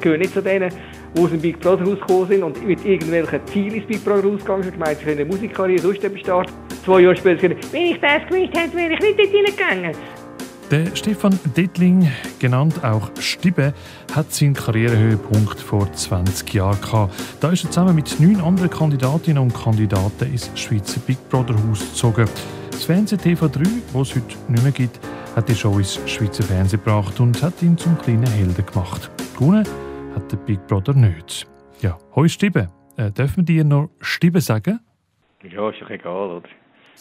gehöre nicht zu denen, die aus dem Big Brother rausgekommen sind und mit irgendwelchen Zielen ins Big Brother rausgegangen sind. Ich meine, sie können eine Musikkarriere sonst etwas starten. Zwei Jahre später können, wenn ich das gewusst hätte, wäre ich nicht dort hineingegangen. Der Stefan Dettling, genannt auch Stibe, hat seinen Karrierehöhepunkt vor 20 Jahren gehabt. Da ist er zusammen mit neun anderen Kandidatinnen und Kandidaten ins Schweizer Big Brother Haus gezogen. Das Fernsehen TV3, das es heute nicht mehr gibt, hat die Show ins Schweizer Fernsehen gebracht und hat ihn zum kleinen Helden gemacht. Gewonnen hat der Big Brother nicht. Ja, hoi Stibe. Äh, dürfen wir dir noch Stibe sagen? Ja, ist doch egal, oder?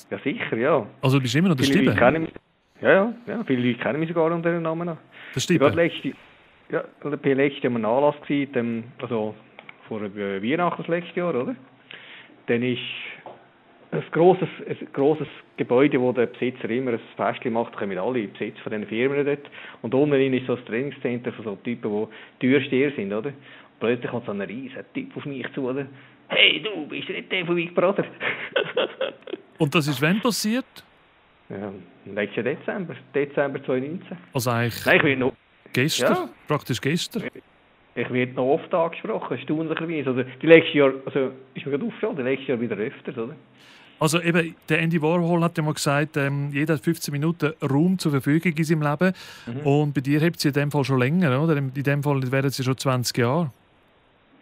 Ja, sicher, ja. Also du bist immer noch der Viele? Leute mich, ja, ja, ja, viele Leute kennen mich sogar unter dem Namen noch. Der Ich war Stibe? letzte, ja, war letztes Jahr am Anlass, gewesen, dem, also vor äh, Weihnachten das letzte Jahr, oder? Dann ist ein grosses, ein grosses Gebäude, wo der Besitzer immer ein Fest macht, kommen alle Besitzer von diesen Firmen dort. Und unten drin ist so das Trainingscenter von so Typen, die Türsteher sind, oder? Und plötzlich kommt so ein riesen Typ auf mich zu, oder? Hey, du bist nicht der von Big Brother? Und das ist wann passiert? ja, letzten Dezember, Dezember 2019. Also eigentlich Nein, ich werde noch, gestern? Ja. Praktisch gestern? ich werde noch oft angesprochen, erstaunlicherweise. Oder die letzten Jahr, also ist mir gerade aufgefallen, die letzten Jahr wieder öfters, oder? Also eben, der Andy Warhol hat ja mal gesagt, ähm, jeder hat 15 Minuten Raum zur Verfügung in seinem Leben. Mhm. Und bei dir hebt sie in dem Fall schon länger, oder? In dem Fall wären ja schon 20 Jahre.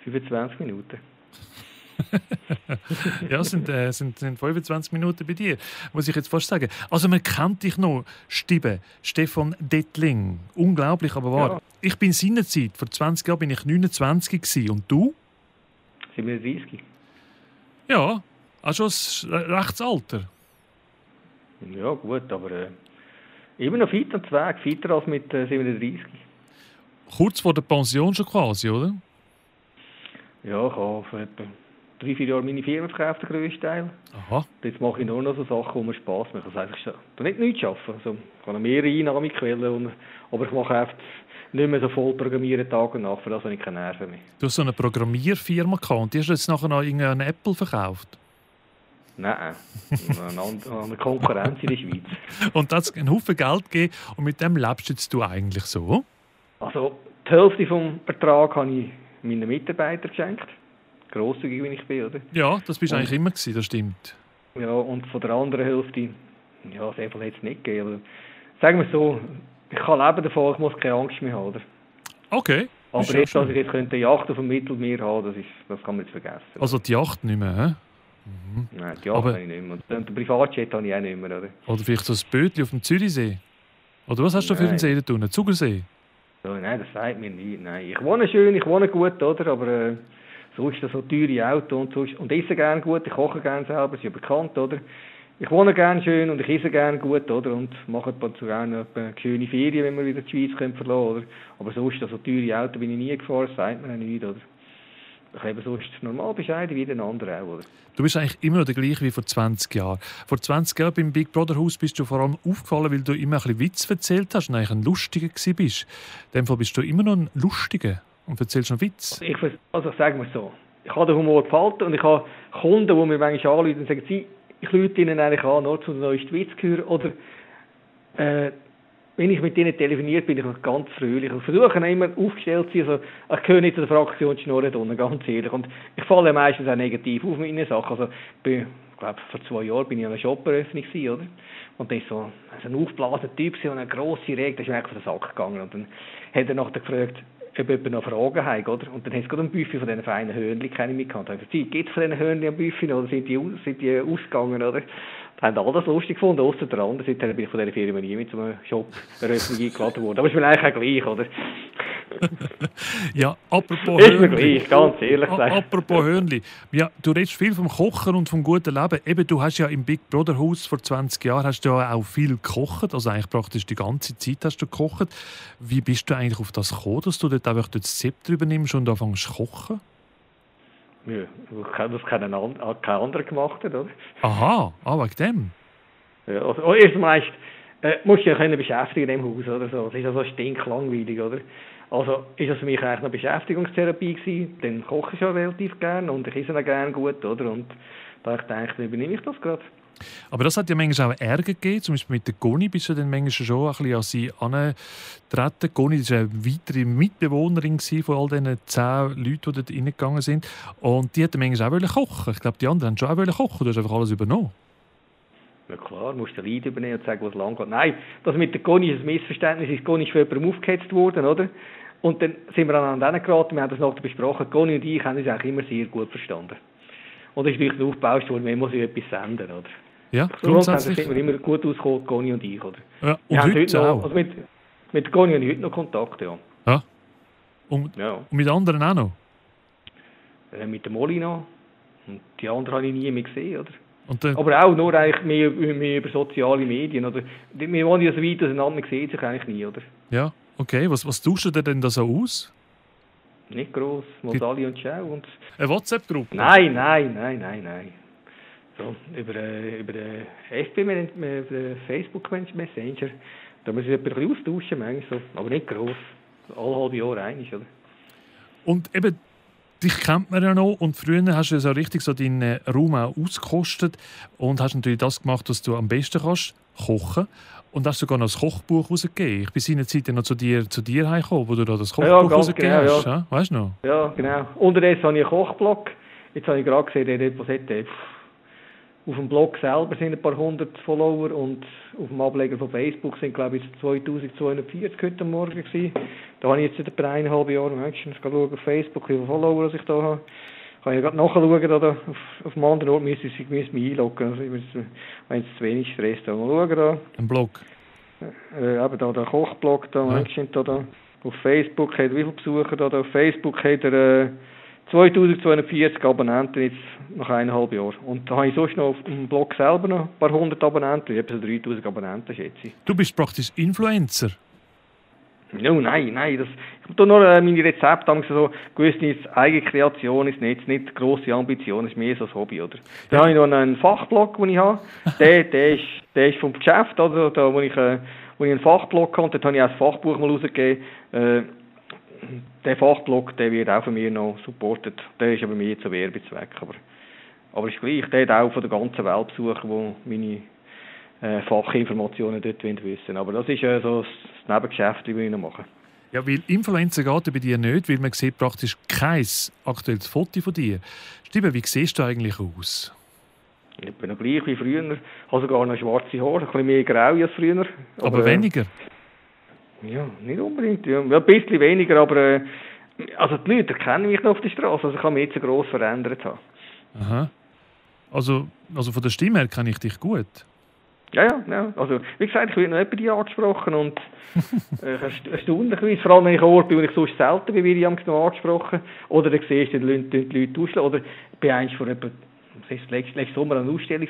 25 Minuten. Ja, es sind, äh, sind, sind 25 Minuten bei dir, muss ich jetzt fast sagen. Also man kennt dich noch, Stibe, Stefan Dettling. Unglaublich, aber wahr. Ja. Ich bin seinerzeit, vor 20 Jahren bin ich 29 gewesen. und du? 37. Ja, auch schon ein rechtes Alter. Ja, gut, aber äh, immer noch fit und Weg, fitter als mit äh, 37. Kurz vor der Pension schon quasi, oder? Ja, ich habe vor etwa drei, vier Jahren meine Firma verkauft, den grössten Teil. Aha. Jetzt mache ich nur noch so Sachen, wo mir Spass machen. Also eigentlich ich nicht nichts arbeiten. Also, ich habe mehrere Einnahmequellen, und, aber ich mache einfach nicht mehr so voll programmieren Tag und Nacht, für das habe ich keine Nerven mehr. Du hast so eine Programmierfirma gehabt und die hast du jetzt nachher noch irgendeine Apple verkauft. Nein, eine, Konkurrenz in der Schweiz. Und da hat es einen Haufen Geld gegeben und mit dem lebst jetzt du eigentlich so. Also die Hälfte vom Ertrag habe ich meinen Mitarbeitern geschenkt. Grosszügig, wie ich bin, oder? Ja, das bist du eigentlich immer gewesen, das stimmt. Ja, und von der anderen Hälfte, ja, viel hätte es nicht gegeben. Aber sagen wir so, ich kann leben davon, ich muss keine Angst mehr haben, oder? Okay. Aber jetzt, dass ich jetzt könnte eine Yacht auf dem Mittelmeer haben, das, ist, das kann man jetzt vergessen. Also die Yacht nicht mehr, hä? Nein, die aber- habe ich nicht mehr. Und den Privatjet habe ich auch nicht mehr, oder? Oder vielleicht so ein Bötchen auf dem Zürichsee. Oder was hast du für Nein. einen See da tun? Zugersee? So, nein, das sagt mir nicht. Nein, ich wohne schön, ich wohne gut, oder? Aber äh, so ist das so teure Auto und so. ist- Und esse gerne gut, ich koche gerne selber, ist ja bekannt, oder? Ich wohne gerne schön und ich esse gerne gut, oder? Und mache ab und zu gerne eine schöne Ferien, wenn wir wieder die Schweiz können verlassen, oder? Aber so ist das so teure Auto bin ich nie gefahren, das sagt mir nicht, oder? Ich lebe sonst normal bescheiden wie den anderen auch, oder? Du bist eigentlich immer noch der gleiche wie vor 20 Jahren. Vor 20 Jahren beim Big Brother Haus bist du vor allem aufgefallen, weil du immer ein bisschen Witz erzählt hast und eigentlich ein Lustiger bist. In dem Fall bist du immer noch ein Lustiger und erzählst noch Witz. Ich, vers- also sagen wir so, ich habe den Humor gefallen und ich habe Kunden, die mir manchmal anrufen und sagen, sie, ich rufe ihnen eigentlich an, nur zu den neuesten Witz zu hören. Oder äh, wenn ich mit ihnen telefoniert, bin ich auch ganz fröhlich. Ich versuche immer aufgestellt zu sein, also ich gehöre nicht zu der Fraktion Schnurren ganz ehrlich. Und ich falle meistens auch negativ auf mit meinen Sachen. Also, ich bin, ich glaube, vor zwei Jahren bin ich an einer Shop-Eröffnung oder? Und das ist so so ein aufgeblasener Typ und eine grosse Rede, da ist mir eigentlich auf den Sack gegangen. Und dann hat er nachher gefragt, ob jemand noch Fragen hat, oder? Und dann hat es gerade ein Buffet von diesen feinen Hörnchen keine mitgehabt. Da habe ich gesagt, gibt es von diesen Hörnchen ein Buffet noch, oder sind die, sind die ausgegangen, oder? Da haben alle das lustig gefunden, außer der andere. Seither bin ich von dieser Firma nie mit einem Shop eingeladen worden. Aber ist mir eigentlich auch gleich, oder? Ja, apropos Ist mir gleich, ganz ehrlich gesagt. Apropos Hörnli. Ja, du redest viel vom Kochen und vom guten Leben. Eben, du hast ja im Big Brother Haus vor 20 Jahren hast du ja auch viel gekocht. Also eigentlich praktisch die ganze Zeit hast du gekocht. Wie bist du eigentlich auf das gekommen, dass du dort einfach das Zepter übernimmst und anfängst zu kochen? Ja, das an- kein anderer gemacht hat, oder? Aha, ah, wegen dem. Ja, also, oh, erst mal ist, äh, musst du dich können beschäftigen in dem Haus, oder so. Das ist ja so stinklangweilig, oder? Also ist das für mich eigentlich noch Beschäftigungstherapie gewesen. Dann koche ich schon relativ gern und ich esse auch gern gut, oder? Und da ich dann übernehme ich das gerade. Aber das hat ja manchmal auch Ärger gegeben. Zum Beispiel mit der Goni bist du dann manchmal schon ein bisschen an sie angetreten. Goni war eine weitere Mitbewohnerin von all diesen zehn Leuten, die dort reingegangen sind. Und die hätten manchmal auch kochen Ich glaube, die anderen haben schon auch kochen Du hast einfach alles übernommen. Ja klar, du musst den Leid übernehmen und sagen, was lang geht. Nein, das mit der Goni ist ein Missverständnis. Die Goni ist für jemanden aufgehetzt worden, oder? Und dann sind wir an denen geraten, wir haben das nachher besprochen. Goni und ich haben uns eigentlich immer sehr gut verstanden. Und es ist natürlich aufgebaut worden, man muss ja etwas senden, oder? Ja, so grundsätzlich. sind wir immer gut ausgekommen, Goni und ich, oder? Ja, und heute, heute noch, also mit, mit Goni habe ich heute noch Kontakt, ja. Ja? Und, ja. und mit anderen auch noch? Äh, mit dem Molly noch. Und die anderen habe ich nie mehr gesehen, oder? Aber auch nur eigentlich mehr, mehr über soziale Medien, oder? Wir wollen ja so weit auseinander, man sieht sich eigentlich nie, oder? Ja, okay. Was, was tauschst du denn da so aus? Nicht gross, Mosali und Ciao. Und Eine WhatsApp-Gruppe? Nein, nein, nein, nein, nein. So, über, äh, über den FB, über Facebook Messenger. Da muss ich ein bisschen austauschen, manchmal aber nicht gross. Alle halbe Jahre einig, oder? Und eben, dich kennt man ja noch und früher hast du so richtig so deinen Raum auch ausgekostet und hast natürlich das gemacht, was du am besten kannst, kochen. Und hast sogar noch ein Kochbuch rausgegeben. Ich bin seinerzeit noch zu dir, zu dir heimgekommen, wo du da das Kochbuch ja, rausgegeben genau, hast. Ja. Weißt du noch? Ja, genau. Unterdessen habe ich einen Kochblog. Jetzt habe ich gerade gesehen, der etwas hätte. Auf dem Blog selber sind ein paar hundert Follower und auf dem Ableger von Facebook sind, glaube ich, 2240 heute Morgen gewesen. Da habe ich jetzt etwa eineinhalb Jahre Menschen schauen auf Facebook, wie viele Follower ich da habe. Kann ich gerade nachschauen, oder auf, auf dem anderen Ort müsste ich mich einloggen. Also ich wenn es zu wenig Stress da. Mal schauen da. Ein Blog? Äh, eben da, der Kochblog da, ja. Menschen da, da. Auf Facebook hat er wie viele Besucher da, da. Auf Facebook hat er... Äh, 2240 Abonnenten jetzt nach eineinhalb Jahren. Und da habe ich sonst noch auf dem Blog selber noch ein paar hundert Abonnenten, ich habe so 3000 Abonnenten, schätze ich. Du bist praktisch Influencer? No, nein, nein. Das, ich habe nur äh, meine Rezepte so gewusst, ist eigene Kreation ist nicht, nicht grosse Ambition, ist mehr so ein Hobby, oder? Dann habe ich noch einen Fachblog, den ich habe. Der, der, ist, der ist vom Geschäft, oder? Da, wo ich, äh, wo ich einen Fachblog habe, dort habe ich auch ein Fachbuch mal rausgegeben. Äh, der Fachblock, der wird auch von mir noch supportet. Der ist aber mehr zu Werbezweck. Aber, aber ist gleich, der hat auch von der ganzen Welt besuchen, die meine äh, Fachinformationen dort wissen Aber das ist äh, so das Nebengeschäft, das wir machen. Ja, weil Influencer geht bei dir nicht, weil man sieht praktisch kein aktuelles Foto von dir. Stimme, wie siehst du eigentlich aus? Ich bin noch gleich wie früher. Ich habe sogar noch schwarze Haare, ein bisschen mehr grau als früher. Aber, aber weniger? Ja, nicht unbedingt. Ja, ein bisschen weniger, aber äh, also die Leute kennen mich noch auf der Straße, also ich kann mich jetzt so gross verändert haben. Aha. Also, also von der Stimme her kenne ich dich gut. Ja, ja, ja. Also, wie gesagt, ich werde noch jemanden angesprochen und äh, erstaunlicherweise, vor allem wenn ich an Ort bin, wo ich sonst selten bin, werde ich noch angesprochen. Oder dann siehst du die Leute, die Leute ausschlagen. Oder bin eigentlich vor etwa das war letzten Sommer eine Ausstellung,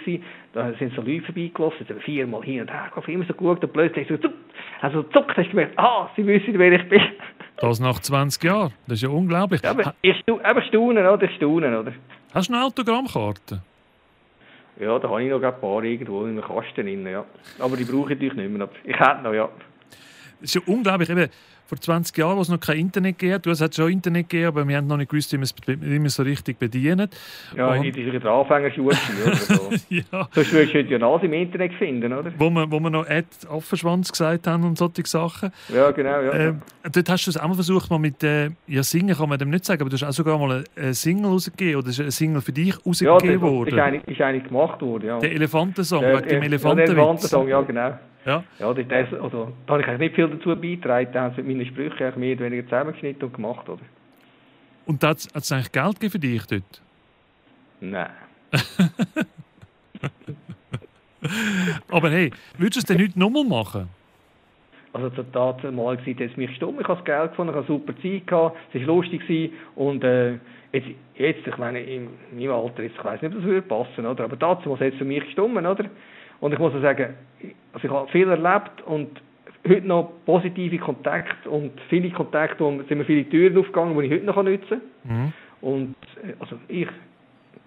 da sind so Leute vorbeigelaufen, sind viermal hin und her gegangen, immer so gut und plötzlich so zuck, also zuckt, hast du gemerkt, ah, sie wissen, wer ich bin. Das nach 20 Jahren, das ist ja unglaublich. Ja, aber, ich aber staunen, oder? Staunen, oder? Hast du eine Autogrammkarte? Ja, da habe ich noch ein paar irgendwo in einem Kasten drin, ja. Aber die brauche ich natürlich nicht mehr. Ich hätte noch, ja. Das ist ja unglaublich, eben vor 20 Jahren, wo es noch kein Internet gab. Du hast schon Internet gegeben, aber wir haben noch nicht gewusst, wie man es so richtig bedient. Ja, und in dieser Anfängerschule oder so. ja. Sonst würdest du ja alles im Internet finden, oder? Wo wir, wo wir noch Ed Affenschwanz gesagt haben und solche Sachen. Ja, genau, ja. Äh, dort hast du es auch mal versucht, mal mit, äh, ja, singen kann man dem nicht sagen, aber du hast auch sogar mal eine Single rausgegeben, oder ist eine Single für dich rausgegeben ja, worden? Ja, ist eigentlich, ist eigentlich gemacht worden, ja. Der Elefantensong, der, wegen dem Elefantensong, ja, genau. Ja. Ja, das, also, da habe ich eigentlich nicht viel dazu beigetragen. Da haben sie meine Sprüche mehr oder weniger zusammengeschnitten und gemacht, oder? Und hat es eigentlich Geld gegeben für dich dort? Nein. Aber hey, würdest du es denn heute nochmal machen? Also da mal gesagt, es mich stumm, ich habe das Geld gefunden, ich hatte super Zeit gehabt, es war lustig und äh, jetzt, jetzt, ich meine, in meinem Alter, jetzt, ich weiß nicht, ob das würde passen, oder? aber dazu hat es für mich gestummen, oder? Und ich muss sagen, also ich habe viel erlebt und heute noch positive Kontakte und viele Kontakte, wo sind mir viele Türen aufgegangen, die ich heute noch nutzen kann. Mhm. Und äh, also ich,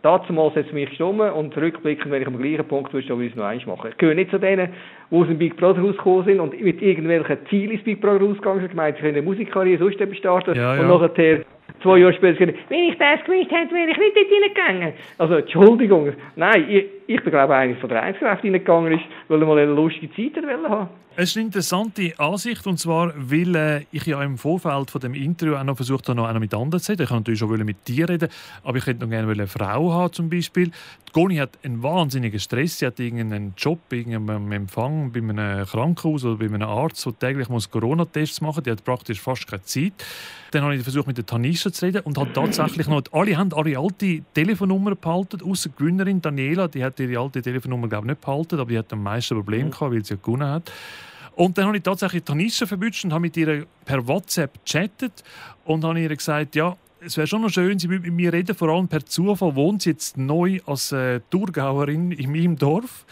dazu mal setze mich stumm und rückblickend, wenn ich am gleichen Punkt würde, ich es noch eins machen. Ich gehöre nicht zu denen, die aus dem Big Brother rausgekommen sind und mit irgendwelchen Zielen ins Big Brother rausgegangen sind, gemeint, sie können eine Musikkarriere sonst eben starten ja, und nachher zwei Jahre später wenn ich das gewusst hätte, wäre ich nicht dort hineingegangen. Also, Entschuldigung, nein, ich, ich bin glaube einer von der Einzelkräfte reingegangen ist, weil er mal eine lustige Zeit haben es ist eine interessante Ansicht, und zwar, weil äh, ich ja im Vorfeld von dem Interview auch noch versucht habe, noch einer mit anderen zu reden. Ich kann natürlich schon mit dir reden, aber ich hätte noch gerne eine Frau haben, zum Beispiel. Die Goni hat einen wahnsinnigen Stress. Sie hat irgendeinen Job, irgendeinen Empfang bei einem Krankenhaus oder bei einem Arzt, der täglich Corona-Tests machen muss. Die hat praktisch fast keine Zeit. Dann habe ich versucht, mit der Tanisha zu reden und hat tatsächlich noch, alle haben ihre alte Telefonnummer behalten, außer die Gewinnerin Daniela, die hat ihre alte Telefonnummer glaube ich, nicht behalten, aber die hat am meisten Probleme mhm. gehabt, weil sie ja gewonnen hat. Und dann habe ich tatsächlich Tanisha verwünscht und habe mit ihr per WhatsApp chattet und habe ihr gesagt, ja, es wäre schon noch schön, sie würde mit mir reden, vor allem per Zufall wohnt sie jetzt neu als äh, Thurgauerin in meinem Dorf.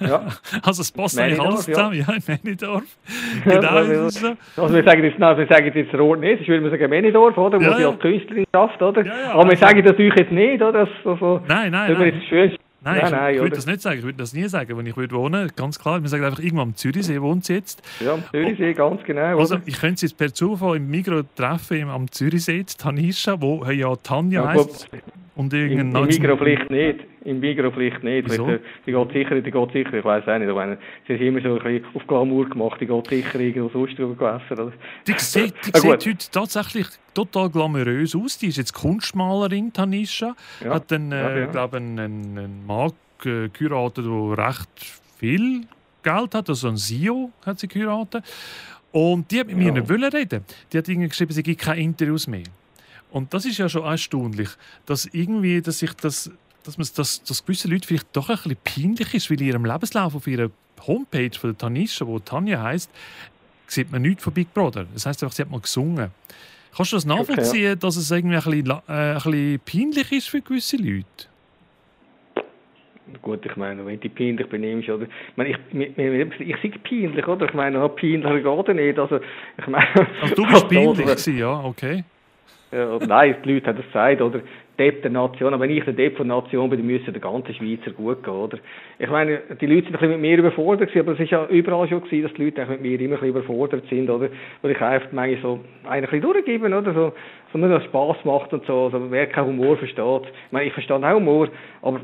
Ja. also es passt eigentlich alles zusammen, ja, in Männidorf. genau, also. Also wir sagen jetzt, also wir sagen jetzt Rot nicht, ich würde sagen Männidorf, oder, wo ja, sie als Künstlerin schafft, oder? Ja, ja, Aber wir also sagen das natürlich jetzt nicht, oder? Das, also, nein, nein, nein. Schön, Nein, nein, ich, nein, ich würde das nicht sagen. Ich würde das nie sagen, wenn ich würde wohnen. Ganz klar, wir sagen einfach irgendwo am Zürichsee wohnt sie jetzt. Ja, am Zürichsee, ganz genau. Also ich könnte sie jetzt per Zufall im Migro treffen am Zürichsee, Tanisha, wo ja Tanja ja, heisst. Und irgendein Im, im Migro vielleicht nicht. Im Migro vielleicht nicht. Wieso? Vielleicht, die geht sicher, die geht sicher, ich weiß auch nicht. Aber sie hat immer so ein bisschen auf Glamour gemacht, die geht sicher irgendwo sonst drüber gewässert. Die sieht, die sieht heute tatsächlich total glamourös aus. Die ist jetzt Kunstmalerin, Tanisha. Ja. Hat dann, äh, ja, ja. glaube einen, einen Mann geheiratet, der recht viel Geld hat. Also ein CEO hat sie geheiratet. Und die hat mit mir nicht reden. Die hat irgendwie geschrieben, sie gibt keine Interviews mehr. Und das ist ja schon erstaunlich, dass irgendwie, dass ich das, dass man das, dass gewisse Leute vielleicht doch ein bisschen peinlich ist, weil in ihrem Lebenslauf auf ihrer Homepage von der Tanisha, wo Tanja heißt, sieht man nichts von Big Brother. Das heißt einfach, sie hat mal gesungen. Kannst du das nachvollziehen, okay, dass es irgendwie ein bisschen, äh, ein bisschen peinlich ist für gewisse Leute? Gut, ich meine, wenn du dich peinlich benimmst, oder? Ich meine, ich, ich, ich, ich sei peinlich, oder? Ich meine, peinlicher geht nicht. Also, ich meine, also, du bist peinlich gewesen, ja, okay. Ja, nein, die Leute haben das gesagt, oder? Depp der Nation. Aber wenn ich der Depp der Nation bin, dann müsste der ganze Schweizer gut gehen, oder? Ich meine, die Leute sind ein bisschen mit mir überfordert gewesen, aber es ist ja überall schon gewesen, dass die Leute mit mir immer ein überfordert sind, oder? Weil ich einfach manchmal so ein bisschen durchgeben, oder? So, so nur, es Spass macht und so, also, wer keinen Humor versteht. Ich meine, ich verstehe auch Humor, aber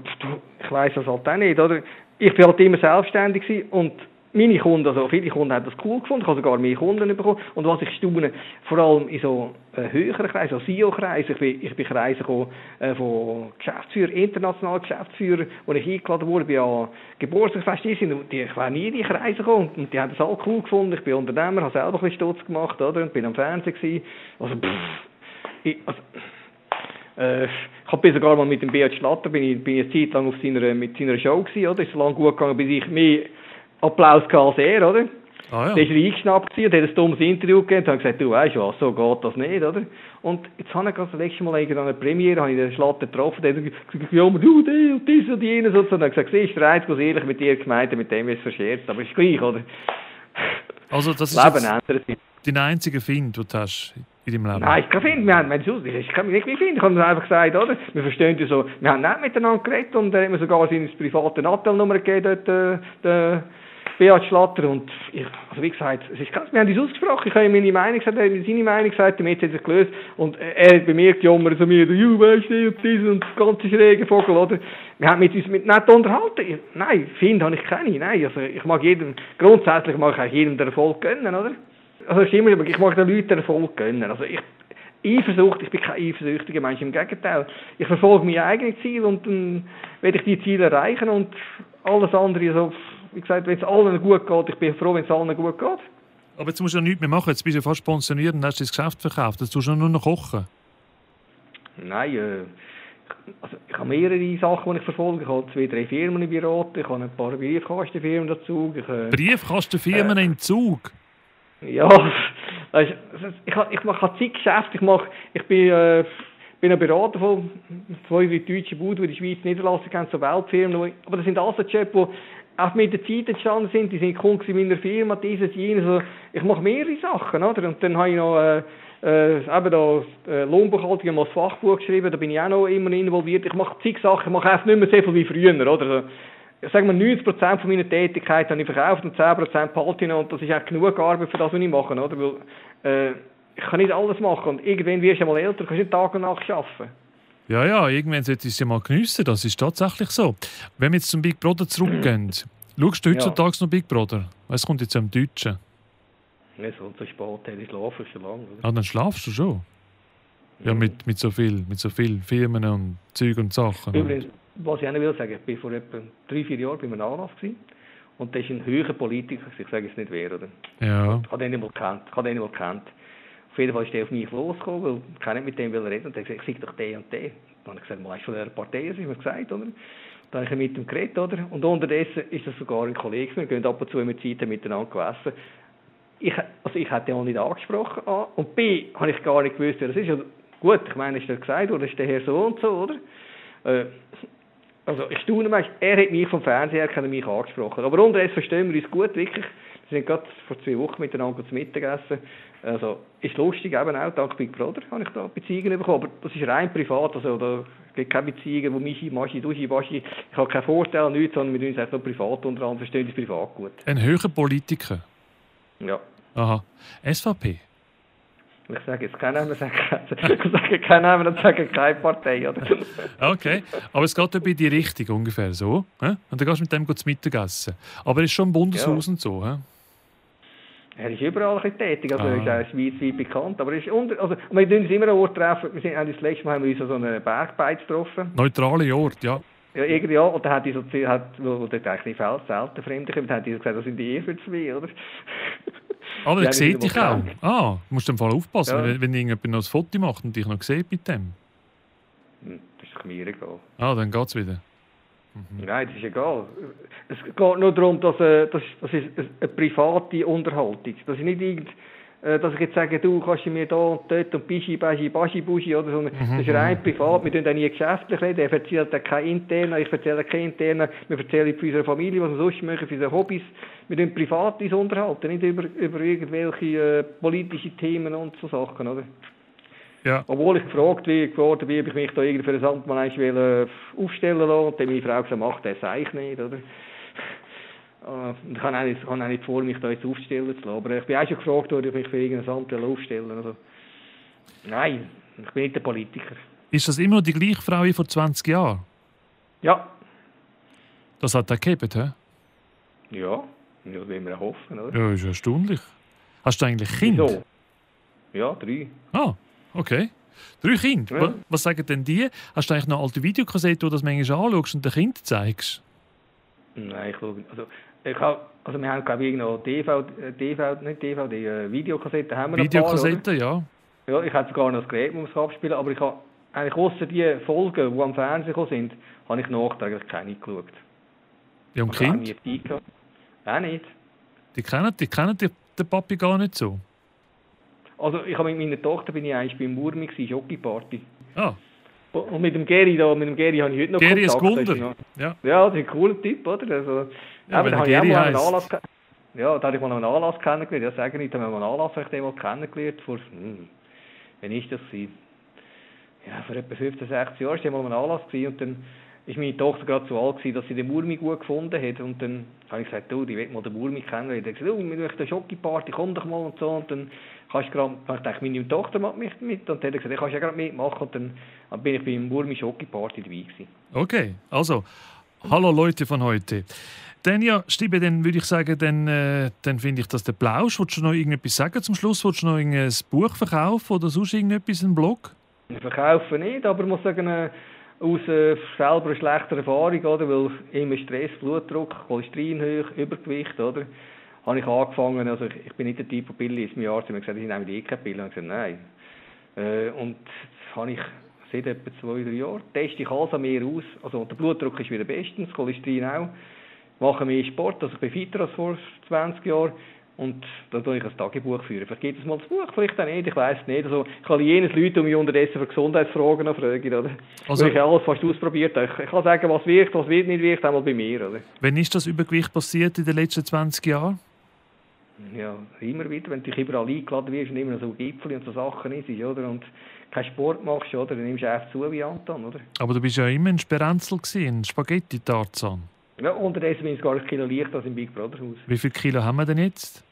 ich weiss das halt auch nicht, oder? Ich bin halt immer selbstständig und meine Kunden, also viele Kunden haben das cool gefunden, ich habe sogar mehr Kunden bekommen. Und was ich staune, vor allem in so äh, höheren Kreisen, so CEO-Kreisen, ich bin, ich bin Kreise gekommen, äh, von Geschäftsführern, internationalen Geschäftsführern, wo ich eingeladen wurde, bei einem Geburtstagsfest sind, die, ich wäre nie in die Kreise gekommen und die haben das auch cool gefunden. Ich bin Unternehmer, habe selber ein bisschen Stutz gemacht, oder, und bin am Fernsehen gewesen. Also, pff, ich, also, äh, habe sogar mal mit dem Beat Schlatter, bin ich, bin ich eine Zeit lang auf seiner, mit seiner Show gewesen, oder? Ist so lange gut gegangen, bis ich mehr Applaus als er, oder? Ah, ja. Der ist eingeschnappt und hat ein dummes Interview gegeben und hat gesagt, du weißt was, so geht das nicht, oder? Und jetzt habe ich das letzte Mal an einer Premiere, habe ich den Schlatter getroffen, der hat gesagt, ja, du, die und dies und jenes und so. Und dann gesagt, siehst du, der Einzige, was ehrlich mit dir gemeint mit dem ist verscherzt, aber ist gleich, oder? Also das ist Leben ändert sich. dein einziger Find, den du hast in deinem Leben? Nein, ich kann finden, wir haben, wenn du ich kann mich nicht finden, ich habe einfach gesagt, oder? Wir verstehen ja so, wir haben nicht miteinander geredet und er hat mir sogar seine private Nattelnummer gegeben, dort, äh, der, Beat Schlatter und ich, also wie gesagt, es ist ganz, wir haben das ausgesprochen, ich habe ihm meine Meinung gesagt, er hat seine Meinung gesagt, damit hat er sich gelöst und er hat bei mir gejammert, so mir, du weißt du, und dies und das ganze schräge Vogel, oder? Wir haben mit uns mit nicht unterhalten. Nein, Find habe ich keine, nein, also ich mag jedem, grundsätzlich mag ich auch jedem den Erfolg gönnen, oder? Also es ist immer, ich mag den Leuten den Erfolg gönnen, also ich, Eifersucht, ich bin kein eifersüchtiger Mensch, im Gegenteil. Ich verfolge mein eigenes Ziel und dann werde ich die Ziele erreichen und alles andere so wie gesagt, wenn es allen gut geht, ich bin froh, wenn es allen gut geht. Aber jetzt musst du ja nichts mehr machen, jetzt bist du fast pensioniert und hast das Geschäft verkauft. Jetzt tust du nur noch kochen. Nein, äh, also ich habe mehrere Sachen, die ich verfolge. Ich habe zwei, drei Firmen im Beraten, ich habe ein paar Briefkastenfirmen dazu. Ich, äh, Briefkastenfirmen äh, im Zug? Ja, weißt, ich, ich mache Zeit Geschäfte, ich, mache, ich bin... Äh, bin ein Berater von zwei, drei deutschen Buden, die in der Schweiz Niederlassung haben, so Weltfirmen. Aber das sind alles Jobs, die auch mit der Zeit entstanden sind, die sind Kunden in meiner Firma, dieses, jenes, also ich mache mehrere Sachen, oder? Und dann habe ich noch, äh, äh, eben da, äh, Lohnbuchhaltung, mal das Fachbuch geschrieben, da bin ich auch noch immer involviert. Ich mache zig Sachen, ich mache einfach nicht mehr so viel wie früher, oder? Also, sagen wir 90% von meiner Tätigkeit habe ich verkauft und 10% behalte ich noch, und das ist auch genug Arbeit für das, was ich mache, oder? Weil, äh, ich kann nicht alles machen und irgendwann wirst du mal älter, kannst nicht Tag und Nacht arbeiten. Ja, ja, irgendwann sollte ich es ja mal geniessen. Das ist tatsächlich so. Wenn wir jetzt zum Big Brother zurückgehen, schaust du heutzutage ja. noch Big Brother? Was kommt jetzt am Deutschen? Ja, so zu spät, ich schlafe schon lange. Ah, dann schlafst du schon? Ja, mit, mit, so viel, mit so viel Firmen und Zeug und Sachen. Übrigens, was ich auch will sagen, ich war vor etwa drei, vier Jahren bei einem Anlass gewesen, und da ist ein höherer Politiker, ich sage jetzt nicht wer, oder? Ja. Ich habe den nicht mal gekannt. Ich habe den nicht mal gekannt. Auf jeden Fall ist der auf mich losgekommen, weil ich nicht mit dem reden. Und er hat gesagt, ich sei doch der und der. Dann habe ich gesagt, mal, ist von der Partei, ist mir gesagt, oder? Dann habe ich mit ihm geredet, oder? Und unterdessen ist das sogar ein Kollege, wir gehen ab und zu immer Zeit miteinander gegessen. Ich, also ich hätte ihn auch nicht angesprochen, A. Und B, habe ich gar nicht gewusst, wer das ist. Also, gut, ich meine, ist der gesagt, oder ist der Herr so und so, oder? Äh, also ich staune manchmal, er hat mich vom Fernseher her mich angesprochen. Aber unterdessen verstehen wir uns gut, wirklich. Wir sind gerade vor zwei Wochen miteinander zu Mittag gegessen. Also ist lustig, eben auch dank Big Brother habe ich da Beziehungen bekommen. Aber das ist rein privat, also da gibt keine Beziehungen, wo Michi, Maschi, Duschi, Baschi, ich habe keinen Vorteil, nichts, sondern wir uns einfach privat untereinander verstehen uns privat gut. Ein höherer Politiker? Ja. Aha. SVP? Ich sage jetzt keinen Namen, sage, sage keinen Namen, dann sage keine Partei. Oder? Okay, aber es geht ja bei die Richtung ungefähr so. Und dann gehst du mit dem zu Mittagessen. Aber er ist schon im Bundeshaus ja. und so. He? Er ist überall ein tätig, also ah. er ist auch schweizweit bekannt. Aber er ist unter, also, wir treffen uns immer an Ort treffen. Wir sind, das letzte Mal haben wir uns an so einen Bergbeiz getroffen. Neutrale Ort, ja. Ja, irgendwie ja. Und dann hat die so, hat, wo dort eigentlich selten Fremde kommen, hat die gesagt, das sind die für mich, oder? Aber er sieht dich auch. Ah, du musst im Fall aufpassen, ja. wenn, wenn irgendjemand noch ein Foto macht und dich noch sieht mit dem. Hm, das ist mir egal. Ah, dann geht es wieder. Mhm. Nein, das ist egal. Es geht nur darum, dass äh, das, das ist eine private Unterhaltung. Das ist nicht irgend, äh, dass ich jetzt sage, du kannst mir da und dort und Bischi, Baschi, Baschi, Buschi, oder so. Mhm. Das ist rein privat. Wir reden auch nie geschäftlich reden. Er erzählt auch keine internen, ich erzähle keine internen. Wir erzählen von unserer Familie, was wir sonst machen, von unseren Hobbys. Wir tun privat uns unterhalten, nicht über, über irgendwelche äh, politische Themen und so Sachen, oder? Ja. Obwohl ich gefragt worden bin, ob ich mich da irgendwie für ein Amt mal will, äh, aufstellen lassen und dann meine Frau gesagt, macht das sage ich nicht, oder? Äh, ich habe auch, nicht, habe auch nicht vor, mich da jetzt aufstellen zu lassen. Aber ich bin auch schon gefragt worden, ob ich mich für irgendein Amt aufstellen. Also, nein, ich bin nicht der Politiker. Ist das immer noch die gleiche Frau wie vor 20 Jahren? Ja. Das hat er gegeben, hä? Ja, das will man hoffen, oder? Ja, ist erstaunlich. Hast du eigentlich Kinder? Ja, drei. Ah, okay. Drei Kinder. Ja. Was sagen denn die? Hast du eigentlich noch alte Videokassetten, wo du das manchmal anschaust und den Kind zeigst? Nein, ich schaue also ich hab, also wir haben glaube ich noch DV, DV, nicht DVD, äh, Videokassetten haben wir Videokassetten, ja. Ja, ich hätte sogar noch das Gerät, um es abspielen, aber ich habe eigentlich außer die Folgen, die am Fernsehen sind, habe ich nachträglich keine geschaut. Ja, und also Kind? Auch nicht. Die kennen, die kennen den Papi gar nicht so? Also ich habe mit meiner Tochter bin ich eigentlich beim Murmi Jockey-Party. Ah. Und mit dem Gary da, mit dem Gary habe ich heute noch Gary Kontakt. Gary ist Wunder. Ja. ja, das ist ein cooler Typ, oder? Also, ja, aber da habe ich auch mal einen Anlass Ja, da habe ich mal einen Anlass kennengelernt. Ja, sagen nicht, da haben wir einen Anlass ich den mal kennengelernt. Vor, hm, wann ist das gewesen? Ja, vor etwa 15, 16 Jahren war ich mal einen Anlass gewesen, und dann ist meine Tochter gerade so alt gewesen, dass sie den Murmi gut gefunden hat. Und dann habe ich gesagt, du, ich will mal den Murmi kennenlernen. Und dann hat gesagt, du, wir machen eine Schokiparty, komm doch mal und so. Und dann kannst gerade, ich dachte, meine Tochter macht mich mit. Und dann hat er gesagt, ich kannst ja gerade mitmachen. Und dann, dann bin ich beim Murmi Schokiparty dabei gewesen. Okay, also, hallo Leute von heute. Dann ja, Stiebe, dann würde ich sagen, dann, äh, dann finde ich das der Plausch. Wolltest du noch irgendetwas sagen zum Schluss? Wolltest du noch ein Buch verkaufen oder sonst irgendetwas, einen Blog? Ich verkaufe nicht, aber ich muss sagen, äh, aus äh, selber eine schlechte Erfahrung, oder? Weil immer Stress, Blutdruck, Cholesterin hoch, Übergewicht, oder? Habe ich angefangen, also ich, ich bin nicht der Typ, der Pille ist. Mein Arzt mir gesagt, ich nehme eh keine Pille. Und ich gesagt, nein. Äh, und das habe ich seit etwa zwei, drei Jahren. Teste ich alles an mir aus. Also der Blutdruck ist wieder bestens, Cholesterin auch. Mache mehr Sport, also ich bin fitter als vor 20 Jahren. Und dann tue ich ein Tagebuch führen. Vielleicht gibt es mal das Buch, vielleicht auch nicht, ich weiß es nicht. Also, ich kann jenes Leute, die mich unterdessen für Gesundheitsfragen noch fragen, oder? Also, ich alles fast ausprobiert Ich, ich kann sagen, was wirkt, was wird nicht wirkt, einmal bei mir, oder? Wann ist das Übergewicht passiert in den letzten 20 Jahren? Ja, immer wieder, wenn du dich überall eingeladen wirst und immer so Gipfel und so Sachen ist, oder? Und keinen Sport machst, oder? Dann nimmst du einfach zu wie Anton, oder? Aber du bist ja immer ein Speranzel ein Spaghetti-Tarzan. Ja, unterdessen bin ich gar ein Kilo leichter als im Big Brother Haus. Wie viel Kilo haben wir denn jetzt?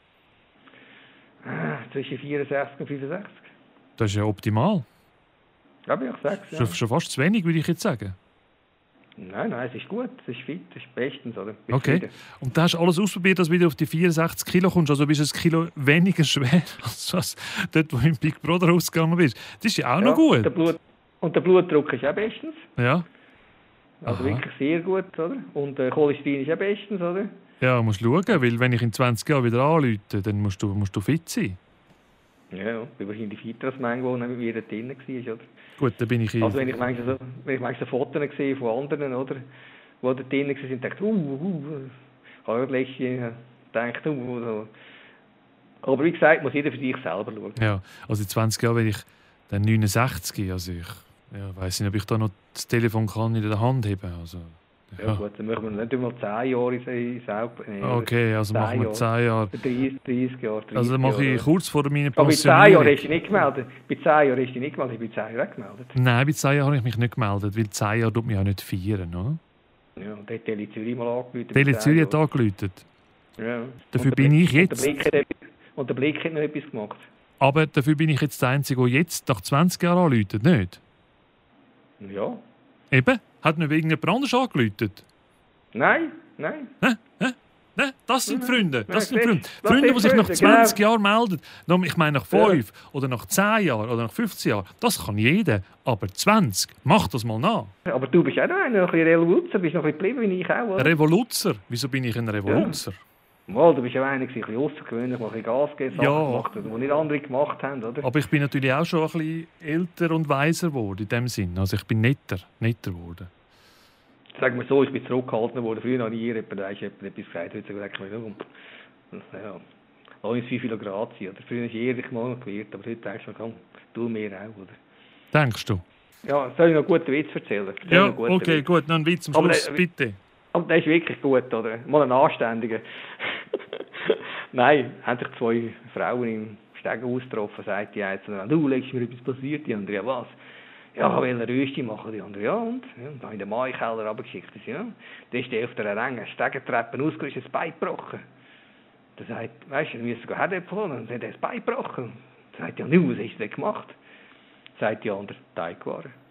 zwischen 64 und 65. Das ist ja optimal. Ja, bin ich sechs, ja. Schon, schon fast zu wenig, würde ich jetzt sagen. Nein, nein, es ist gut, es ist fit, es ist bestens, oder? Okay. zufrieden. Und da hast du alles ausprobiert, dass du wieder auf die 64 Kilo kommst. Also bist du ein Kilo weniger schwer, als was dort, wo du im Big Brother ausgegangen bist. Das ist ja auch noch Ja, Der gut. Blut, und der Blutdruck ist auch bestens. Ja. Also Aha. wirklich sehr gut, oder? Und der Cholesterin ist auch bestens, oder? Ja, musst schauen, weil wenn ich in 20 Jahren wieder anrufe, dann musst du, musst du fit sein. Ja, ja. Ich wahrscheinlich als manche, der mit mir drin war, oder? Gut, dann bin ich. Also wenn ich manchmal so, wenn ich manchmal so Fotos sehe von anderen, oder? Die da drin waren, dachte ich, uh, uh, uh. Ich habe gerade letztens gedacht, uh, so. Aber wie gesagt, muss jeder für sich selber schauen. Ja, also in 20 Jahren werde ich dann 69. Also ich ja, weiß nicht, ob ich da noch das Telefon kann in der Hand haben Also, Ja, gut, dann machen wir nicht einmal 10 Jahre in Auge. Nee, Okay, also machen wir Jahre. 10 Jahre. 30, 30 Jahre. 30 Also dann mache ich kurz vor meiner Aber bei 10 Jahren Pensionierung. hast du dich nicht gemeldet. Bei 10 Jahren hast du dich nicht gemeldet. Ich bin 10 Jahre gemeldet. Nein, bei 10 Jahren habe ich mich nicht gemeldet, weil 10 Jahre tut mich auch nicht feiern, oder? Ja, und hat Tele Zürich mal angerufen. Tele bei 10 Zürich hat angerufen. Ja. Dafür bin ich jetzt- Und der, Blick hat, und der Blick hat noch etwas gemacht. Aber dafür bin ich jetzt der Einzige, der jetzt nach 20 Jahren anruft, nicht? Ja. Eben, hat nicht irgendjemand anders angerufen. Nein, nein. Ne? Das sind Freunde. Das Ja, sind Freunde. Freunde, die sich nach Freunde, 20 Jahren melden. Ich meine, nach Ja. 5 oder nach 10 Jahren oder nach 15 Jahren. Das kann jeder. Aber 20, mach das mal nach. Aber du bist auch noch ein Revoluzer, bist noch ein bisschen geblieben wie ich auch, oder? Revoluzer. Wieso bin ich ein Revoluzer? Mal, du bist ja einer, ein bisschen außergewöhnlich, mal ein bisschen Gas Sachen Ja. gemacht, die nicht andere gemacht haben, oder? Aber ich bin natürlich auch schon ein bisschen älter und weiser geworden in dem Sinn. Also ich bin netter, netter geworden. Sagen wir so, ich bin zurückgehalten worden. Früher ich hier jemand, da ist jemand etwas gesagt, heute gesagt, ich ja, lass uns 5 Kilo Grad sein, oder? Früher ist ehrlich mal gewährt, aber heute denkst du, komm, tu mir auch, oder? Denkst du? Ja, soll ich noch einen guten Witz erzählen? Erzähl Ja, noch einen okay, Witz. gut. Noch ein Witz zum Aber, Schluss, äh, bitte. Aber der ist wirklich gut, oder? Mal ein anständiger. Nein, haben sich zwei Frauen im Stegenhaus getroffen, sagt die eine du, legst mir etwas passiert, die andere, ja was? Ja, will eine Rösti machen, die andere, ja und? Ja, und dann in den Keller runtergeschickt, ja. Dann ist der auf der engen Stegentreppe ausgerutscht, das Bein gebrochen. Dann sagt, weißt du, wir müssen Herdäpfel holen, dann hat er das Bein gebrochen. Dann sagt ja, nu, was hast du denn gemacht? Sagt die andere, Teigwaren.